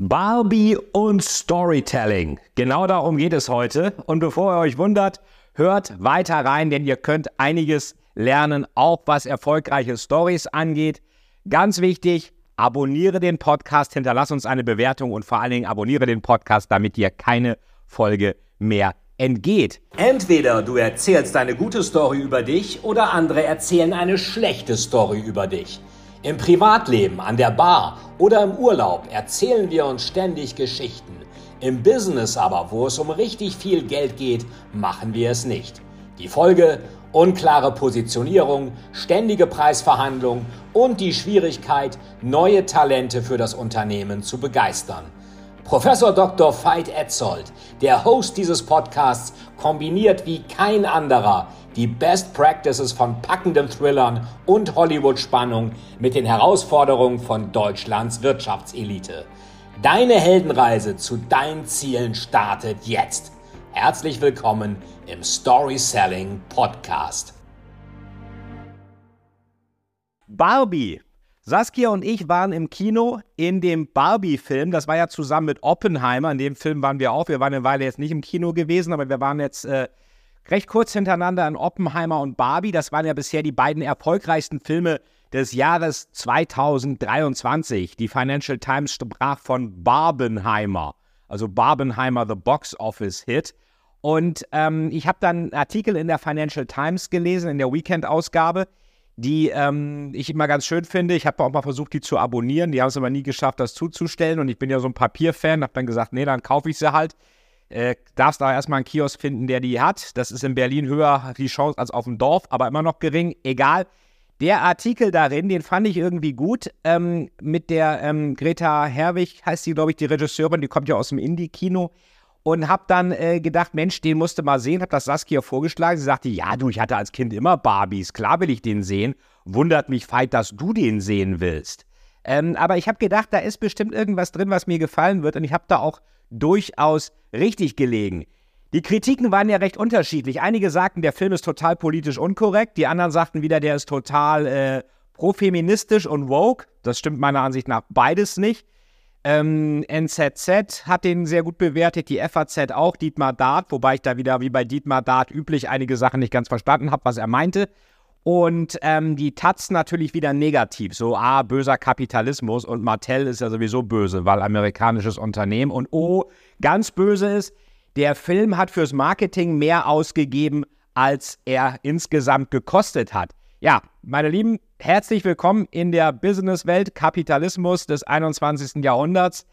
Barbie und Storytelling. Genau darum geht es heute. Und bevor ihr euch wundert, hört weiter rein, denn ihr könnt einiges lernen, auch was erfolgreiche Stories angeht. Ganz wichtig, abonniere den Podcast, hinterlass uns eine Bewertung und vor allen Dingen abonniere den Podcast, damit dir keine Folge mehr entgeht. Entweder du erzählst eine gute Story über dich oder andere erzählen eine schlechte Story über dich. Im Privatleben, an der Bar oder im Urlaub erzählen wir uns ständig Geschichten. Im Business aber, wo es um richtig viel Geld geht, machen wir es nicht. Die Folge? Unklare Positionierung, ständige Preisverhandlungen und die Schwierigkeit, neue Talente für das Unternehmen zu begeistern. Professor Dr. Veit Etzold, der Host dieses Podcasts, kombiniert wie kein anderer die Best Practices von packenden Thrillern und Hollywood-Spannung mit den Herausforderungen von Deutschlands Wirtschaftselite. Deine Heldenreise zu deinen Zielen startet jetzt. Herzlich willkommen im Story Selling Podcast. Barbie. Saskia und ich waren im Kino in dem Barbie-Film. Das war ja zusammen mit Oppenheimer. In dem Film waren wir auch. Wir waren eine Weile jetzt nicht im Kino gewesen, aber wir waren jetzt äh, recht kurz hintereinander an Oppenheimer und Barbie. Das waren ja bisher die beiden erfolgreichsten Filme des Jahres 2023. Die Financial Times sprach von Barbenheimer, also Barbenheimer, The Box Office Hit. Und ähm, ich habe dann einen Artikel in der Financial Times gelesen, in der Weekend-Ausgabe, die ähm, ich immer ganz schön finde. Ich habe auch mal versucht, die zu abonnieren. Die haben es aber nie geschafft, das zuzustellen. Und ich bin ja so ein Papierfan, habe dann gesagt, nee, dann kaufe ich sie halt. Äh, darfst da erstmal einen Kiosk finden, der die hat. Das ist in Berlin höher die Chance als auf dem Dorf, aber immer noch gering. Egal. Der Artikel darin, den fand ich irgendwie gut. Ähm, mit der ähm, Greta Herwig heißt sie, glaube ich, die Regisseurin, die kommt ja aus dem Indie-Kino. Und hab dann äh, gedacht, Mensch, den musste mal sehen. Hab das Saskia vorgeschlagen. Sie sagte, ja, du, ich hatte als Kind immer Barbies. Klar will ich den sehen. Wundert mich feit, dass du den sehen willst. Ähm, aber ich habe gedacht, da ist bestimmt irgendwas drin, was mir gefallen wird. Und ich habe da auch durchaus richtig gelegen. Die Kritiken waren ja recht unterschiedlich. Einige sagten, der Film ist total politisch unkorrekt, die anderen sagten wieder, der ist total äh, profeministisch und woke. Das stimmt meiner Ansicht nach beides nicht. Ähm, NZZ hat den sehr gut bewertet, die FAZ auch, Dietmar Dart, wobei ich da wieder wie bei Dietmar Dart üblich einige Sachen nicht ganz verstanden habe, was er meinte. Und ähm, die Taz natürlich wieder negativ. So, ah, böser Kapitalismus und Mattel ist ja sowieso böse, weil amerikanisches Unternehmen. Und oh, ganz böse ist, der Film hat fürs Marketing mehr ausgegeben, als er insgesamt gekostet hat. Ja, meine Lieben, herzlich willkommen in der Businesswelt, Kapitalismus des 21. Jahrhunderts.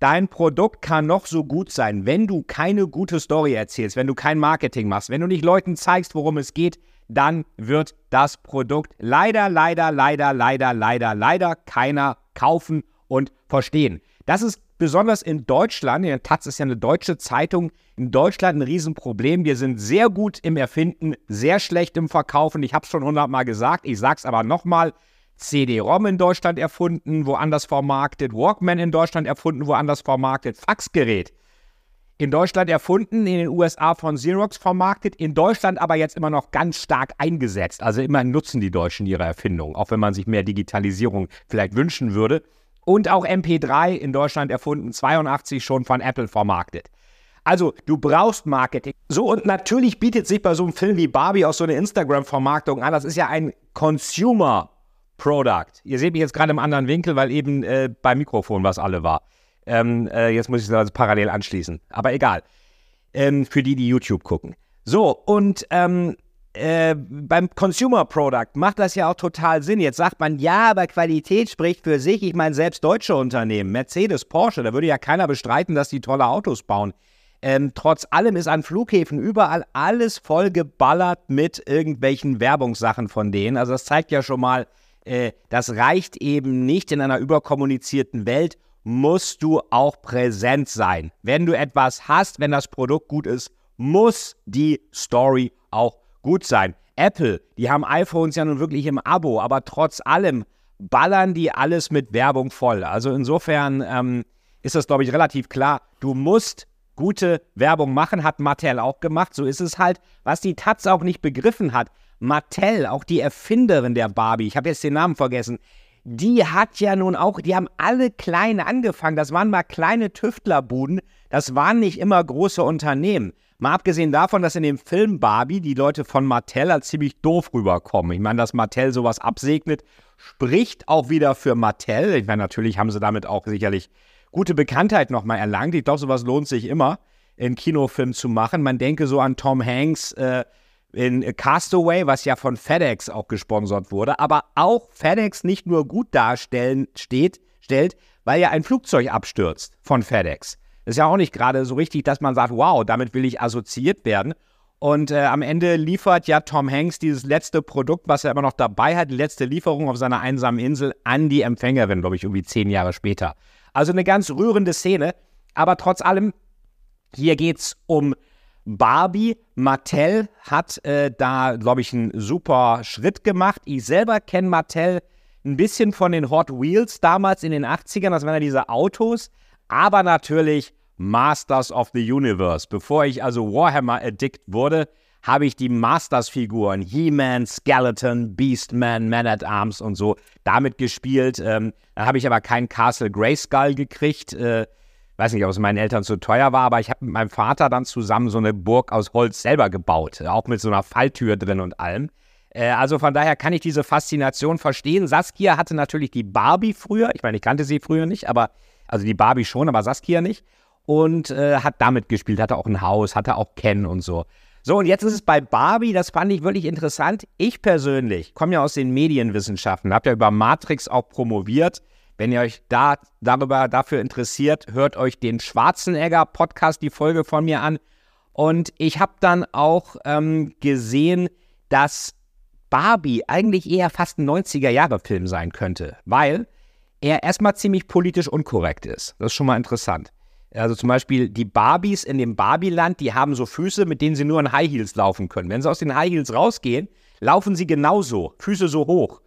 Dein Produkt kann noch so gut sein, wenn du keine gute Story erzählst, wenn du kein Marketing machst, wenn du nicht Leuten zeigst, worum es geht, dann wird das Produkt leider, leider, leider, leider, leider, leider keiner kaufen und verstehen. Das ist besonders in Deutschland, der Taz ist ja eine deutsche Zeitung, in Deutschland ein Riesenproblem. Wir sind sehr gut im Erfinden, sehr schlecht im Verkaufen. Ich habe es schon hundertmal gesagt, ich sage es aber nochmal. CD-ROM in Deutschland erfunden, woanders vermarktet, Walkman in Deutschland erfunden, woanders vermarktet, Faxgerät in Deutschland erfunden, in den USA von Xerox vermarktet, in Deutschland aber jetzt immer noch ganz stark eingesetzt. Also immerhin nutzen die Deutschen ihre Erfindung, auch wenn man sich mehr Digitalisierung vielleicht wünschen würde. Und auch MP3 in Deutschland erfunden, 82 schon von Apple vermarktet. Also, du brauchst Marketing. So, und natürlich bietet sich bei so einem Film wie Barbie auch so eine Instagram-Vermarktung an. Das ist ja ein Consumer Product. Ihr seht mich jetzt gerade im anderen Winkel, weil eben äh, beim Mikrofon was alle war. Ähm, äh, jetzt muss ich es also parallel anschließen. Aber egal. Ähm, für die, die YouTube gucken. So, und ähm, äh, beim Consumer Product macht das ja auch total Sinn. Jetzt sagt man, ja, aber Qualität spricht für sich. Ich meine, selbst deutsche Unternehmen, Mercedes, Porsche, da würde ja keiner bestreiten, dass die tolle Autos bauen. Ähm, trotz allem ist an Flughäfen überall alles voll geballert mit irgendwelchen Werbungssachen von denen. Also das zeigt ja schon mal, äh, das reicht eben nicht in einer überkommunizierten Welt musst du auch präsent sein. Wenn du etwas hast, wenn das Produkt gut ist, muss die Story auch gut sein. Apple, die haben iPhones ja nun wirklich im Abo, aber trotz allem ballern die alles mit Werbung voll. Also insofern ähm, ist das, glaube ich, relativ klar. Du musst gute Werbung machen, hat Mattel auch gemacht. So ist es halt. Was die Taz auch nicht begriffen hat, Mattel, auch die Erfinderin der Barbie, ich habe jetzt den Namen vergessen, die hat ja nun auch, die haben alle klein angefangen. Das waren mal kleine Tüftlerbuden. Das waren nicht immer große Unternehmen. Mal abgesehen davon, dass in dem Film Barbie die Leute von Mattel als ziemlich doof rüberkommen. Ich meine, dass Mattel sowas absegnet, spricht auch wieder für Mattel. Ich meine, natürlich haben sie damit auch sicherlich gute Bekanntheit nochmal erlangt. Ich glaube, sowas lohnt sich immer, in Kinofilm zu machen. Man denke so an Tom Hanks äh, in Castaway, was ja von FedEx auch gesponsert wurde, aber auch FedEx nicht nur gut darstellen steht, stellt, weil ja ein Flugzeug abstürzt von FedEx. Ist ja auch nicht gerade so richtig, dass man sagt, wow, damit will ich assoziiert werden. Und äh, am Ende liefert ja Tom Hanks dieses letzte Produkt, was er immer noch dabei hat, die letzte Lieferung auf seiner einsamen Insel an die Empfängerin, glaube ich, irgendwie zehn Jahre später. Also eine ganz rührende Szene. Aber trotz allem, hier geht es um Barbie. Mattel hat äh, da, glaube ich, einen super Schritt gemacht. Ich selber kenne Mattel ein bisschen von den Hot Wheels damals in den 80ern. Das waren ja diese Autos aber natürlich Masters of the Universe. Bevor ich also Warhammer Addict wurde, habe ich die Masters-Figuren, He-Man, Skeleton, Beastman, Man at Arms und so damit gespielt. Ähm, dann habe ich aber keinen Castle Grayskull gekriegt. Äh, weiß nicht, ob es meinen Eltern zu teuer war, aber ich habe mit meinem Vater dann zusammen so eine Burg aus Holz selber gebaut. Auch mit so einer Falltür drin und allem. Äh, also von daher kann ich diese Faszination verstehen. Saskia hatte natürlich die Barbie früher. Ich meine, ich kannte sie früher nicht, aber also die Barbie schon, aber Saskia nicht. Und äh, hat damit gespielt, hatte auch ein Haus, hatte auch Ken und so. So, und jetzt ist es bei Barbie, das fand ich wirklich interessant. Ich persönlich komme ja aus den Medienwissenschaften, habe ja über Matrix auch promoviert. Wenn ihr euch da darüber dafür interessiert, hört euch den Schwarzenegger-Podcast, die Folge von mir an. Und ich habe dann auch ähm, gesehen, dass Barbie eigentlich eher fast ein 90er-Jahre-Film sein könnte, weil er erstmal ziemlich politisch unkorrekt ist. Das ist schon mal interessant. Also zum Beispiel die Barbies in dem Barbieland, die haben so Füße, mit denen sie nur in High Heels laufen können. Wenn sie aus den High Heels rausgehen, laufen sie genauso, Füße so hoch.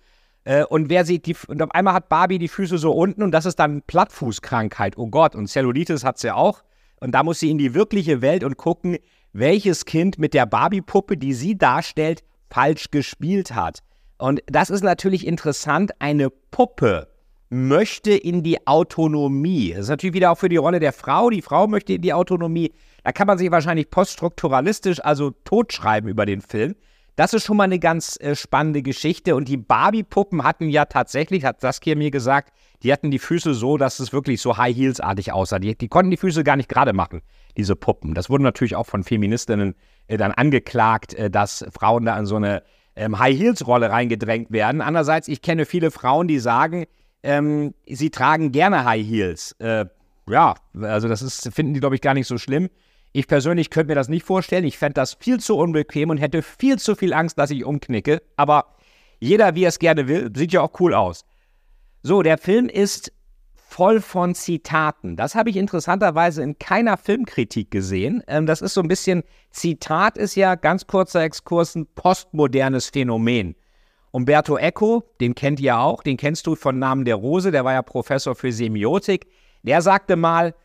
Äh, und wer sieht die, und auf einmal hat Barbie die Füße so unten und das ist dann Plattfußkrankheit. Oh Gott, und Cellulitis hat sie auch. Und da muss sie in die wirkliche Welt und gucken, welches Kind mit der Barbie-Puppe, die sie darstellt, falsch gespielt hat. Und das ist natürlich interessant, eine Puppe möchte in die Autonomie. Das ist natürlich wieder auch für die Rolle der Frau. Die Frau möchte in die Autonomie. Da kann man sich wahrscheinlich poststrukturalistisch, also totschreiben über den Film. Das ist schon mal eine ganz äh, spannende Geschichte. Und die Barbie-Puppen hatten ja tatsächlich, hat Saskia mir gesagt, die hatten die Füße so, dass es wirklich so High Heels-artig aussah. Die, die, konnten die Füße gar nicht gerade machen, diese Puppen. Das wurde natürlich auch von Feministinnen äh, dann angeklagt, äh, dass Frauen da in so eine ähm, High Heels-Rolle reingedrängt werden. Andererseits, ich kenne viele Frauen, die sagen, ähm, sie tragen gerne High Heels. Äh, ja, also das ist, finden die, glaube ich, gar nicht so schlimm. Ich persönlich könnte mir das nicht vorstellen. Ich fände das viel zu unbequem und hätte viel zu viel Angst, dass ich umknicke. Aber jeder, wie er es gerne will, sieht ja auch cool aus. So, der Film ist voll von Zitaten. Das habe ich interessanterweise in keiner Filmkritik gesehen. Ähm, das ist so ein bisschen, Zitat ist ja, ganz kurzer Exkurs, ein postmodernes Phänomen. Umberto Eco, den kennt ihr auch, den kennst du von Namen der Rose, der war ja Professor für Semiotik. Der sagte mal,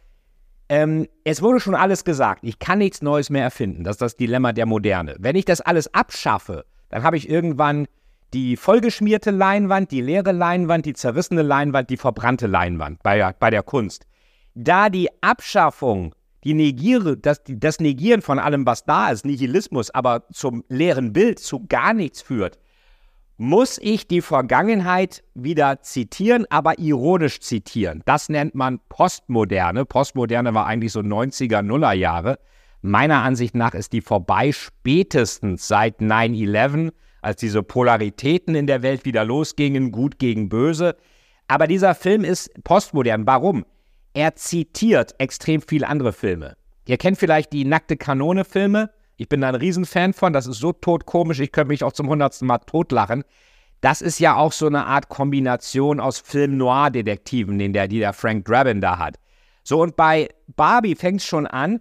ähm, es wurde schon alles gesagt, ich kann nichts Neues mehr erfinden. Das ist das Dilemma der Moderne. Wenn ich das alles abschaffe, dann habe ich irgendwann die vollgeschmierte Leinwand, die leere Leinwand, die zerrissene Leinwand, die verbrannte Leinwand bei, bei der Kunst. Da die Abschaffung, die Negiere, das, das Negieren von allem, was da ist, Nihilismus, aber zum leeren Bild, zu gar nichts führt, muss ich die Vergangenheit wieder zitieren, aber ironisch zitieren. Das nennt man Postmoderne. Postmoderne war eigentlich so 90er, Nuller Jahre. Meiner Ansicht nach ist die vorbei spätestens seit 9-11, als diese Polaritäten in der Welt wieder losgingen, gut gegen böse. Aber dieser Film ist postmodern. Warum? Er zitiert extrem viele andere Filme. Ihr kennt vielleicht die Nackte Kanone-Filme. Ich bin da ein Riesenfan von. Das ist so totkomisch, ich könnte mich auch zum hundertsten Mal totlachen. Das ist ja auch so eine Art Kombination aus Film-Noir-Detektiven, den der, die der Frank Drabin da hat. So, und bei Barbie fängt es schon an.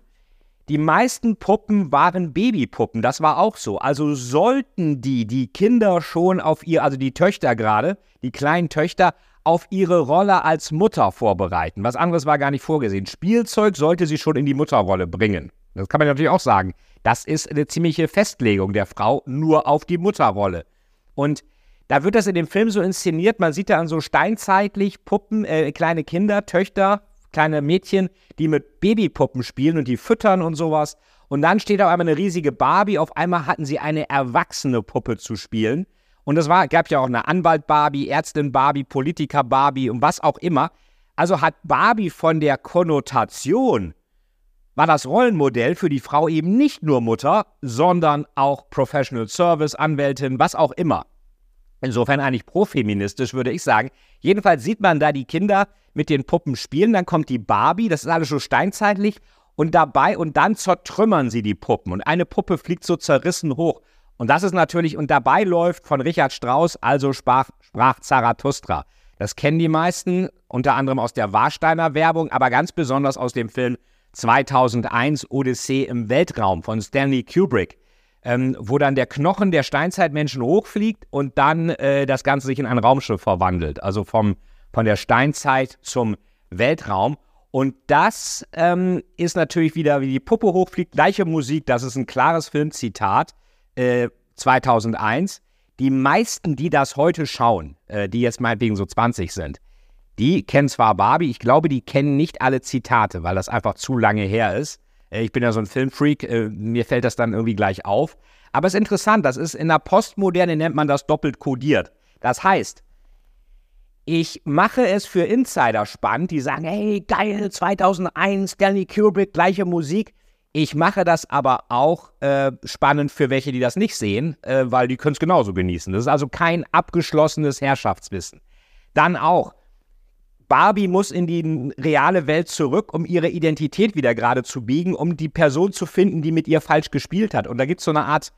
Die meisten Puppen waren Babypuppen, das war auch so. Also sollten die, die Kinder schon auf ihr, also die Töchter gerade, die kleinen Töchter, auf ihre Rolle als Mutter vorbereiten. Was anderes war gar nicht vorgesehen. Spielzeug sollte sie schon in die Mutterrolle bringen. Das kann man natürlich auch sagen. Das ist eine ziemliche Festlegung der Frau nur auf die Mutterrolle. Und Da wird das in dem Film so inszeniert, man sieht da an so steinzeitlich Puppen, äh, kleine Kinder, Töchter, kleine Mädchen, die mit Babypuppen spielen und die füttern und sowas. Und dann steht auf einmal eine riesige Barbie, auf einmal hatten sie eine erwachsene Puppe zu spielen. Und es gab ja auch eine Anwalt-Barbie, Ärztin-Barbie, Politiker-Barbie und was auch immer. Also hat Barbie von der Konnotation, war das Rollenmodell für die Frau eben nicht nur Mutter, sondern auch Professional Service, Anwältin, was auch immer. Insofern eigentlich profeministisch, würde ich sagen. Jedenfalls sieht man da die Kinder mit den Puppen spielen, dann kommt die Barbie, das ist alles so steinzeitlich, und dabei und dann zertrümmern sie die Puppen und eine Puppe fliegt so zerrissen hoch. Und das ist natürlich, und dabei läuft von Richard Strauss, also sprach, sprach Zarathustra. Das kennen die meisten, unter anderem aus der Warsteiner Werbung, aber ganz besonders aus dem Film 2001 Odyssee im Weltraum von Stanley Kubrick ähm, wo dann der Knochen der Steinzeitmenschen hochfliegt und dann äh, das Ganze sich in ein Raumschiff verwandelt. Also vom, von der Steinzeit zum Weltraum. Und das ähm, ist natürlich wieder, wie die Puppe hochfliegt, gleiche Musik. Das ist ein klares Filmzitat, äh, 2001. Die meisten, die das heute schauen, äh, die jetzt meinetwegen so 20 sind, die kennen zwar Barbie, ich glaube, die kennen nicht alle Zitate, weil das einfach zu lange her ist. Äh, ich bin ja so ein Filmfreak, äh, mir fällt das dann irgendwie gleich auf. Aber es ist interessant, das ist in der Postmoderne nennt man das doppelt kodiert. Das heißt, ich mache es für Insider spannend, die sagen, hey, geil, 2001, Stanley Kubrick, gleiche Musik. Ich mache das aber auch äh, spannend für welche, die das nicht sehen, äh, weil die können es genauso genießen. Das ist also kein abgeschlossenes Herrschaftswissen. Dann auch, Barbie muss in die reale Welt zurück, um ihre Identität wieder gerade zu biegen, um die Person zu finden, die mit ihr falsch gespielt hat. Und da gibt es so eine Art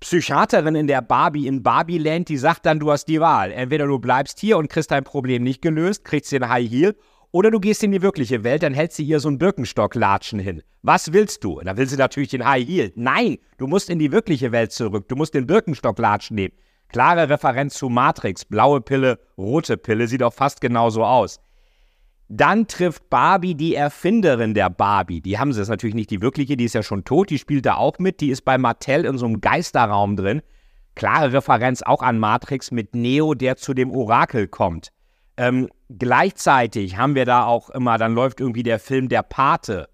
Psychiaterin in der Barbie in Barbieland, die sagt dann, du hast die Wahl. Entweder du bleibst hier und kriegst dein Problem nicht gelöst, kriegst den High Heel, oder du gehst in die wirkliche Welt, dann hält sie ihr so einen Birkenstock-Latschen hin. Was willst du? Da will sie natürlich den High Heel. Nein, du musst in die wirkliche Welt zurück. Du musst den Birkenstock-Latschen nehmen. Klare Referenz zu Matrix, blaue Pille, rote Pille, sieht auch fast genauso aus. Dann trifft Barbie die Erfinderin der Barbie. Die haben sie, das ist natürlich nicht die wirkliche, die ist ja schon tot, die spielt da auch mit, die ist bei Mattel in so einem Geisterraum drin. Klare Referenz auch an Matrix mit Neo, der zu dem Orakel kommt. Ähm, gleichzeitig haben wir da auch immer, dann läuft irgendwie der Film Der Pate.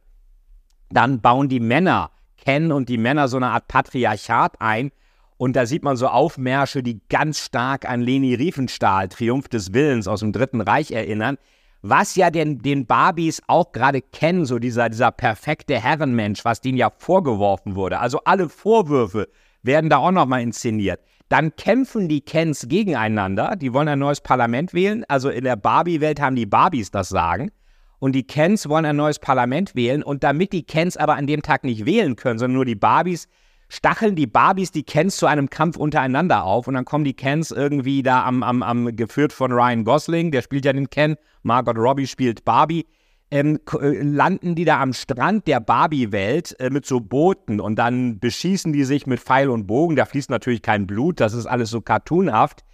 Dann bauen die Männer, Ken und die Männer so eine Art Patriarchat ein, und da sieht man so Aufmärsche, die ganz stark an Leni Riefenstahl, Triumph des Willens aus dem Dritten Reich erinnern. Was ja den, den Barbies auch gerade kennen, so dieser, dieser perfekte Herrenmensch, was denen ja vorgeworfen wurde. Also alle Vorwürfe werden da auch nochmal inszeniert. Dann kämpfen die Kens gegeneinander. Die wollen ein neues Parlament wählen. Also in der Barbie-Welt haben die Barbies das Sagen. Und die Kens wollen ein neues Parlament wählen. Und damit die Kens aber an dem Tag nicht wählen können, sondern nur die Barbies, stacheln die Barbies die Kens zu einem Kampf untereinander auf und dann kommen die Kens irgendwie da am, am, am geführt von Ryan Gosling, der spielt ja den Ken, Margot Robbie spielt Barbie, ähm, äh, landen die da am Strand der Barbie-Welt äh, mit so Booten und dann beschießen die sich mit Pfeil und Bogen, da fließt natürlich kein Blut, das ist alles so cartoonhaft,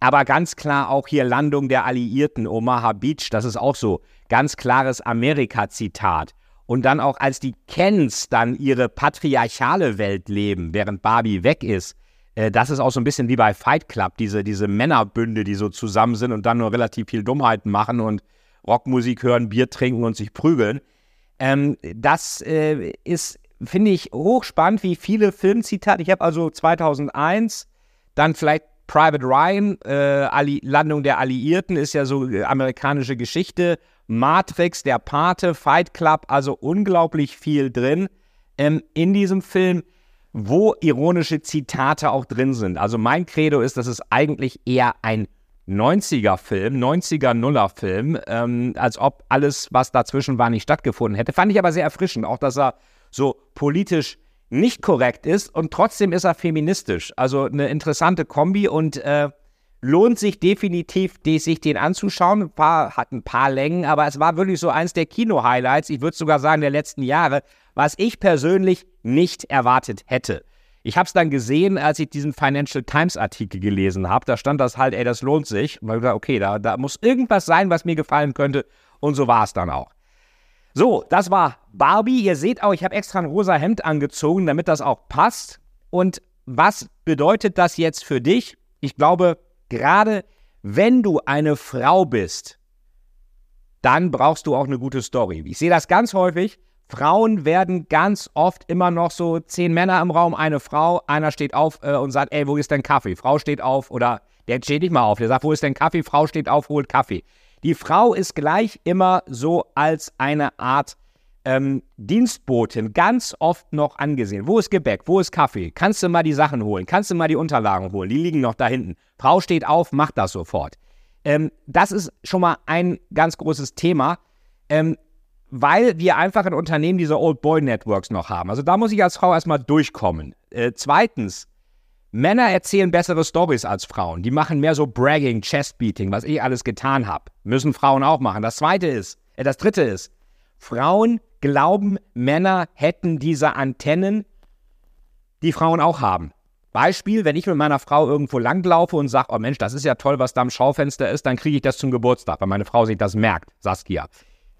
aber ganz klar auch hier Landung der Alliierten, Omaha Beach, das ist auch so ganz klares Amerika-Zitat. Und dann auch, als die Kens dann ihre patriarchale Welt leben, während Barbie weg ist, äh, das ist auch so ein bisschen wie bei Fight Club, diese, diese Männerbünde, die so zusammen sind und dann nur relativ viel Dummheiten machen und Rockmusik hören, Bier trinken und sich prügeln. Ähm, das äh, ist, finde ich, hochspannend, wie viele Filmzitate. Ich habe also 2001, dann vielleicht Private Ryan, äh, Landung der Alliierten, ist ja so äh, amerikanische Geschichte. Matrix, der Pate, Fight Club, also unglaublich viel drin ähm, in diesem Film, wo ironische Zitate auch drin sind. Also mein Credo ist, dass es eigentlich eher ein 90er-Film, 90er-Nuller-Film, ähm, als ob alles, was dazwischen war, nicht stattgefunden hätte. Fand ich aber sehr erfrischend, auch dass er so politisch nicht korrekt ist und trotzdem ist er feministisch. Also eine interessante Kombi und äh, lohnt sich definitiv, sich den anzuschauen. Ein paar, hat ein paar Längen, aber es war wirklich so eins der Kino-Highlights, ich würde sogar sagen der letzten Jahre, was ich persönlich nicht erwartet hätte. Ich habe es dann gesehen, als ich diesen Financial Times Artikel gelesen habe. Da stand das halt, ey, das lohnt sich. Und ich dachte, okay, da, da muss irgendwas sein, was mir gefallen könnte. Und so war es dann auch. So, das war Barbie. Ihr seht auch, ich habe extra ein rosa Hemd angezogen, damit das auch passt. Und was bedeutet das jetzt für dich? Ich glaube, gerade wenn du eine Frau bist, dann brauchst du auch eine gute Story. Ich sehe das ganz häufig. Frauen werden ganz oft immer noch so zehn Männer im Raum, eine Frau, einer steht auf äh, und sagt, ey, wo ist dein Kaffee? Frau steht auf oder der steht nicht mal auf, der sagt, wo ist dein Kaffee? Frau steht auf, holt Kaffee. Die Frau ist gleich immer so als eine Art ähm, Dienstbotin ganz oft noch angesehen. Wo ist Gebäck? Wo ist Kaffee? Kannst du mal die Sachen holen? Kannst du mal die Unterlagen holen? Die liegen noch da hinten. Frau steht auf, macht das sofort. Ähm, das ist schon mal ein ganz großes Thema, ähm, weil wir einfach in Unternehmen diese Old Boy Networks noch haben. Also da muss ich als Frau erstmal durchkommen. Äh, zweitens, Männer erzählen bessere Stories als Frauen. Die machen mehr so Bragging, Chestbeating, was ich alles getan habe. Müssen Frauen auch machen. Das zweite ist, äh, das dritte ist, Frauen glauben, Männer hätten diese Antennen, die Frauen auch haben. Beispiel, wenn ich mit meiner Frau irgendwo langlaufe und sage, oh Mensch, das ist ja toll, was da am Schaufenster ist, dann kriege ich das zum Geburtstag, weil meine Frau sich das merkt, Saskia.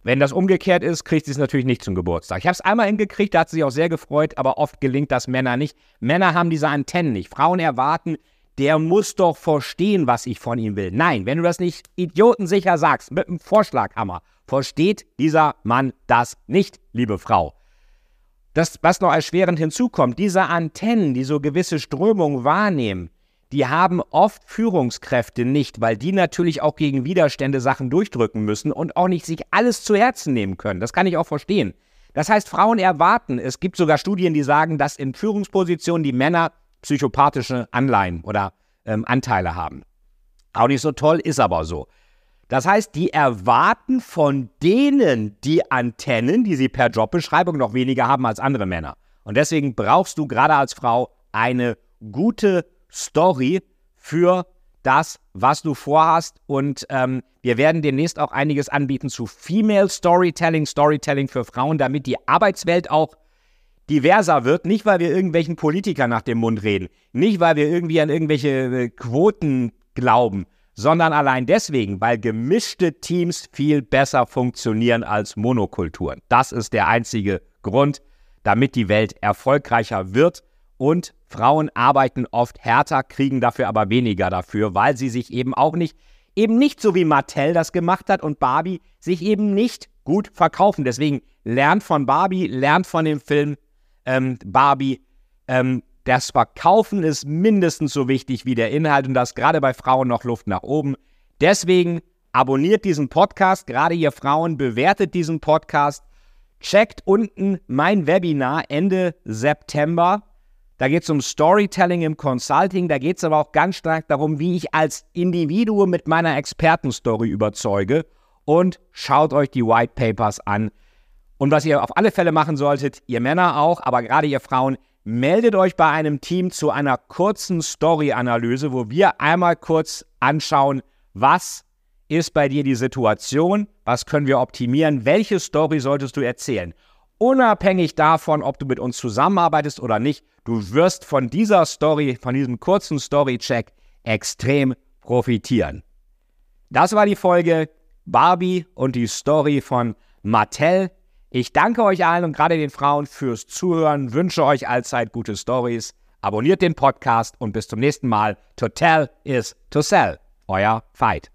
Wenn das umgekehrt ist, kriegt sie es natürlich nicht zum Geburtstag. Ich habe es einmal hingekriegt, da hat sie sich auch sehr gefreut, aber oft gelingt das Männer nicht. Männer haben diese Antennen nicht. Frauen erwarten, der muss doch verstehen, was ich von ihm will. Nein, wenn du das nicht idiotensicher sagst, mit einem Vorschlaghammer, versteht dieser Mann das nicht, liebe Frau. Das, was noch erschwerend hinzukommt, diese Antennen, die so gewisse Strömungen wahrnehmen, die haben oft Führungskräfte nicht, weil die natürlich auch gegen Widerstände Sachen durchdrücken müssen und auch nicht sich alles zu Herzen nehmen können. Das kann ich auch verstehen. Das heißt, Frauen erwarten, es gibt sogar Studien, die sagen, dass in Führungspositionen die Männer psychopathische Anleihen oder ähm, Anteile haben. Auch nicht so toll, ist aber so. Das heißt, die erwarten von denen die Antennen, die sie per Jobbeschreibung noch weniger haben als andere Männer. Und deswegen brauchst du gerade als Frau eine gute Story für das, was du vorhast. Und ähm, wir werden demnächst auch einiges anbieten zu Female Storytelling, Storytelling für Frauen, damit die Arbeitswelt auch diverser wird. Nicht, weil wir irgendwelchen Politikern nach dem Mund reden, nicht, weil wir irgendwie an irgendwelche äh, Quoten glauben, sondern allein deswegen, weil gemischte Teams viel besser funktionieren als Monokulturen. Das ist der einzige Grund, damit die Welt erfolgreicher wird und Frauen arbeiten oft härter, kriegen dafür aber weniger dafür, weil sie sich eben auch nicht, eben nicht so wie Mattel das gemacht hat und Barbie sich eben nicht gut verkaufen. Deswegen lernt von Barbie, lernt von dem Film ähm, Barbie, ähm, das Verkaufen ist mindestens so wichtig wie der Inhalt und das gerade bei Frauen noch Luft nach oben. Deswegen abonniert diesen Podcast, gerade ihr Frauen, bewertet diesen Podcast. Checkt unten mein Webinar Ende September. Da geht es um Storytelling im Consulting. Da geht es aber auch ganz stark darum, wie ich als Individuum mit meiner Expertenstory überzeuge. Und schaut euch die White Papers an. Und was ihr auf alle Fälle machen solltet, ihr Männer auch, aber gerade ihr Frauen, meldet euch bei einem Team zu einer kurzen Story-Analyse, wo wir einmal kurz anschauen, was ist bei dir die Situation, was können wir optimieren, welche Story solltest du erzählen. Unabhängig davon, ob du mit uns zusammenarbeitest oder nicht, du wirst von dieser Story, von diesem kurzen Story-Check extrem profitieren. Das war die Folge Barbie und die Story von Mattel. Ich danke euch allen und gerade den Frauen fürs Zuhören, wünsche euch allzeit gute Stories. Abonniert den Podcast und bis zum nächsten Mal. To tell is to sell. Euer Veit.